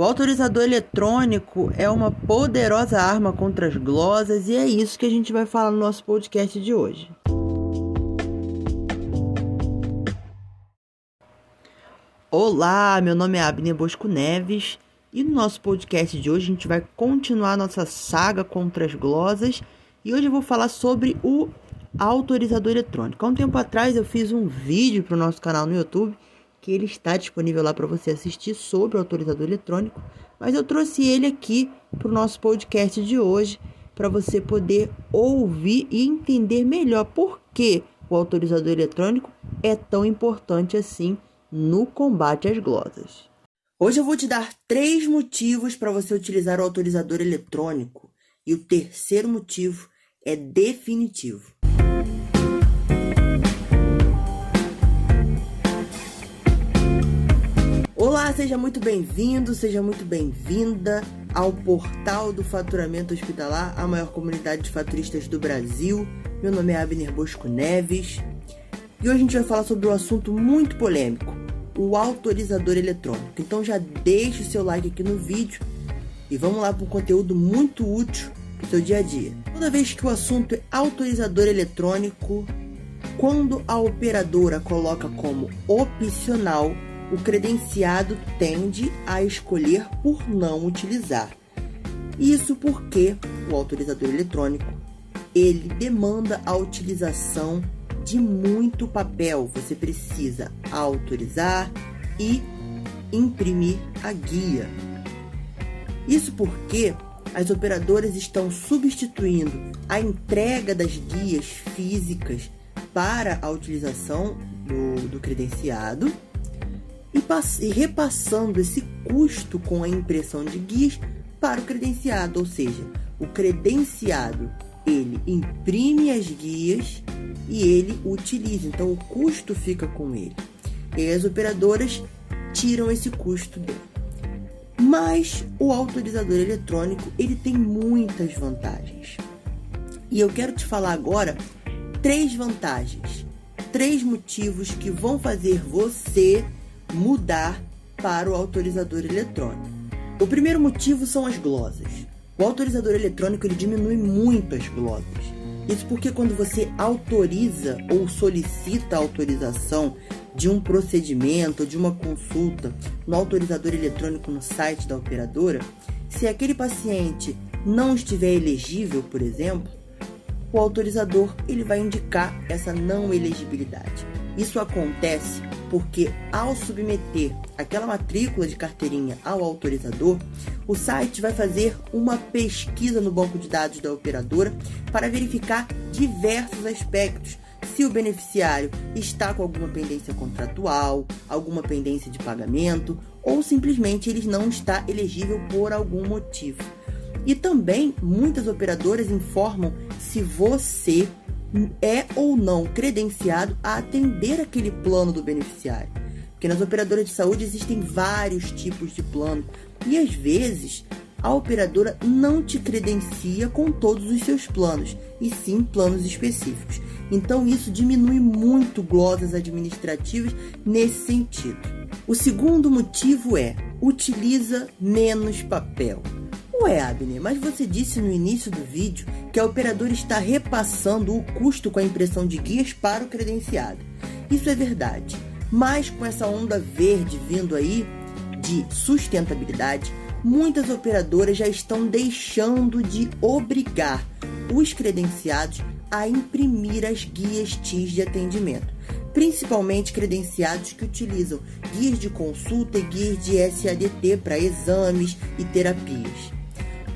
O autorizador eletrônico é uma poderosa arma contra as glosas e é isso que a gente vai falar no nosso podcast de hoje. Olá, meu nome é Abner Bosco Neves e no nosso podcast de hoje a gente vai continuar nossa saga contra as glosas e hoje eu vou falar sobre o autorizador eletrônico. Há um tempo atrás eu fiz um vídeo para o nosso canal no YouTube que ele está disponível lá para você assistir sobre o autorizador eletrônico, mas eu trouxe ele aqui para o nosso podcast de hoje para você poder ouvir e entender melhor por que o autorizador eletrônico é tão importante assim no combate às glosas. Hoje eu vou te dar três motivos para você utilizar o autorizador eletrônico e o terceiro motivo é definitivo. Olá, seja muito bem-vindo, seja muito bem-vinda ao portal do Faturamento Hospitalar, a maior comunidade de faturistas do Brasil. Meu nome é Abner Bosco Neves e hoje a gente vai falar sobre um assunto muito polêmico, o autorizador eletrônico. Então já deixe o seu like aqui no vídeo e vamos lá para um conteúdo muito útil para o seu dia a dia. Toda vez que o assunto é autorizador eletrônico, quando a operadora coloca como opcional o credenciado tende a escolher por não utilizar. Isso porque o autorizador eletrônico ele demanda a utilização de muito papel. Você precisa autorizar e imprimir a guia. Isso porque as operadoras estão substituindo a entrega das guias físicas para a utilização do, do credenciado e, e repassando esse custo com a impressão de guias para o credenciado, ou seja, o credenciado ele imprime as guias e ele utiliza, então o custo fica com ele. E as operadoras tiram esse custo dele. Mas o autorizador eletrônico ele tem muitas vantagens. E eu quero te falar agora três vantagens, três motivos que vão fazer você mudar para o autorizador eletrônico. O primeiro motivo são as glosas. O autorizador eletrônico ele diminui muito as glosas. Isso porque quando você autoriza ou solicita a autorização de um procedimento ou de uma consulta no autorizador eletrônico no site da operadora, se aquele paciente não estiver elegível, por exemplo, o autorizador ele vai indicar essa não elegibilidade. Isso acontece porque ao submeter aquela matrícula de carteirinha ao autorizador, o site vai fazer uma pesquisa no banco de dados da operadora para verificar diversos aspectos. Se o beneficiário está com alguma pendência contratual, alguma pendência de pagamento ou simplesmente ele não está elegível por algum motivo. E também muitas operadoras informam se você é ou não credenciado a atender aquele plano do beneficiário. Porque nas operadoras de saúde existem vários tipos de plano e às vezes a operadora não te credencia com todos os seus planos, e sim planos específicos. Então isso diminui muito glosas administrativas nesse sentido. O segundo motivo é utiliza menos papel. Ué, Abner, mas você disse no início do vídeo que a operadora está repassando o custo com a impressão de guias para o credenciado. Isso é verdade, mas com essa onda verde vindo aí de sustentabilidade, muitas operadoras já estão deixando de obrigar os credenciados a imprimir as guias TIS de atendimento, principalmente credenciados que utilizam guias de consulta e guias de SADT para exames e terapias.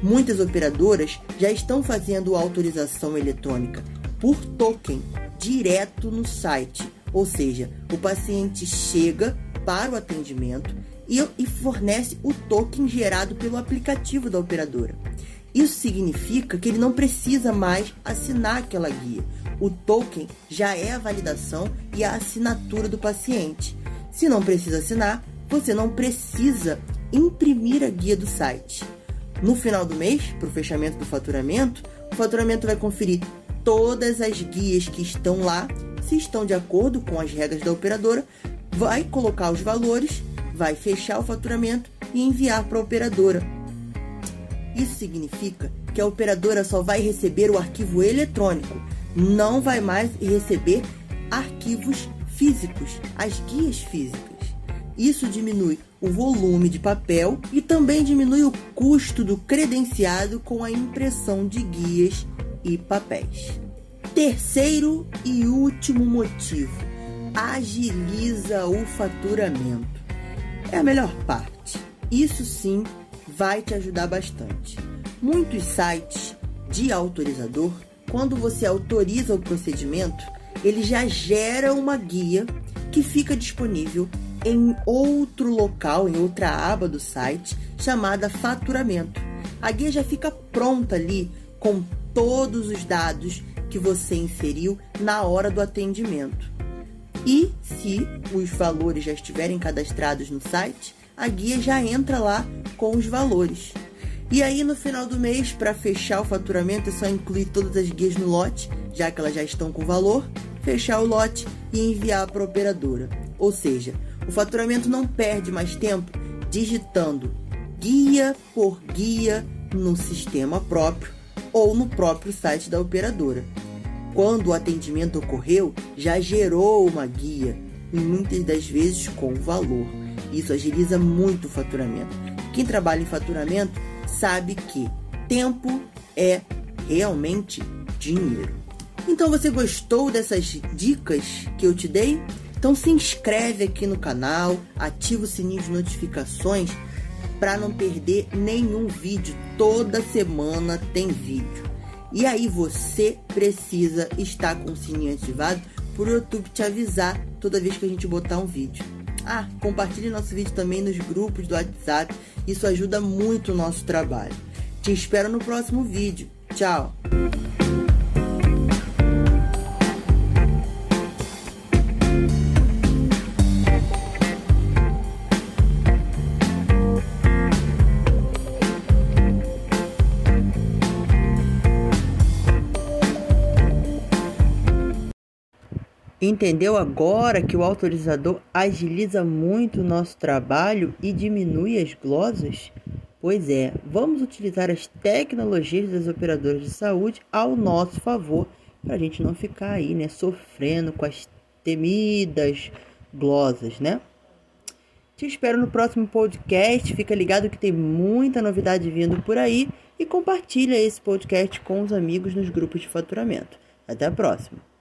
Muitas operadoras já estão fazendo autorização eletrônica por token direto no site, ou seja, o paciente chega para o atendimento e, fornece o token gerado pelo aplicativo da operadora. Isso significa que ele não precisa mais assinar aquela guia. O token já é a validação e a assinatura do paciente. Se não precisa assinar, você não precisa imprimir a guia do site. No final do mês, para o fechamento do faturamento, o faturamento vai conferir todas as guias que estão lá, se estão de acordo com as regras da operadora, vai colocar os valores, vai fechar o faturamento e enviar para a operadora. Isso significa que a operadora só vai receber o arquivo eletrônico, não vai mais receber arquivos físicos, as guias físicas. Isso diminui o volume de papel e também diminui o custo do credenciado com a impressão de guias e papéis. Terceiro e último motivo: agiliza o faturamento. É a melhor parte. Isso sim vai te ajudar bastante. Muitos sites de autorizador, quando você autoriza o procedimento, ele já gera uma guia que fica disponível em outro local, em outra aba do site, chamada faturamento. A guia já fica pronta ali com todos os dados que você inseriu na hora do atendimento. E se os valores já estiverem cadastrados no site, a guia já entra lá com os valores. E aí no final do mês, para fechar o faturamento, é só incluir todas as guias no lote, já que elas já estão com valor, fechar o lote e enviar para a operadora. Ou seja, o faturamento não perde mais tempo digitando guia por guia no sistema próprio ou no próprio site da operadora. Quando o atendimento ocorreu, já gerou uma guia e muitas das vezes com valor. Isso agiliza muito o faturamento. Quem trabalha em faturamento sabe que tempo é realmente dinheiro. Então você gostou dessas dicas que eu te dei? Então se inscreve aqui no canal, ativa o sininho de notificações para não perder nenhum vídeo. Toda semana tem vídeo. E aí você precisa estar com o sininho ativado para o YouTube te avisar toda vez que a gente botar um vídeo. Ah, compartilhe nosso vídeo também nos grupos do WhatsApp. Isso ajuda muito o nosso trabalho. Te espero no próximo vídeo. Tchau! Entendeu agora que o autorizador agiliza muito o nosso trabalho e diminui as glosas? Pois é, vamos utilizar as tecnologias das operadoras de saúde ao nosso favor, para a gente não ficar aí, né, sofrendo com as temidas glosas, né? Te espero no próximo podcast. Fica ligado que tem muita novidade vindo por aí e compartilha esse podcast com os amigos nos grupos de faturamento. Até a próxima.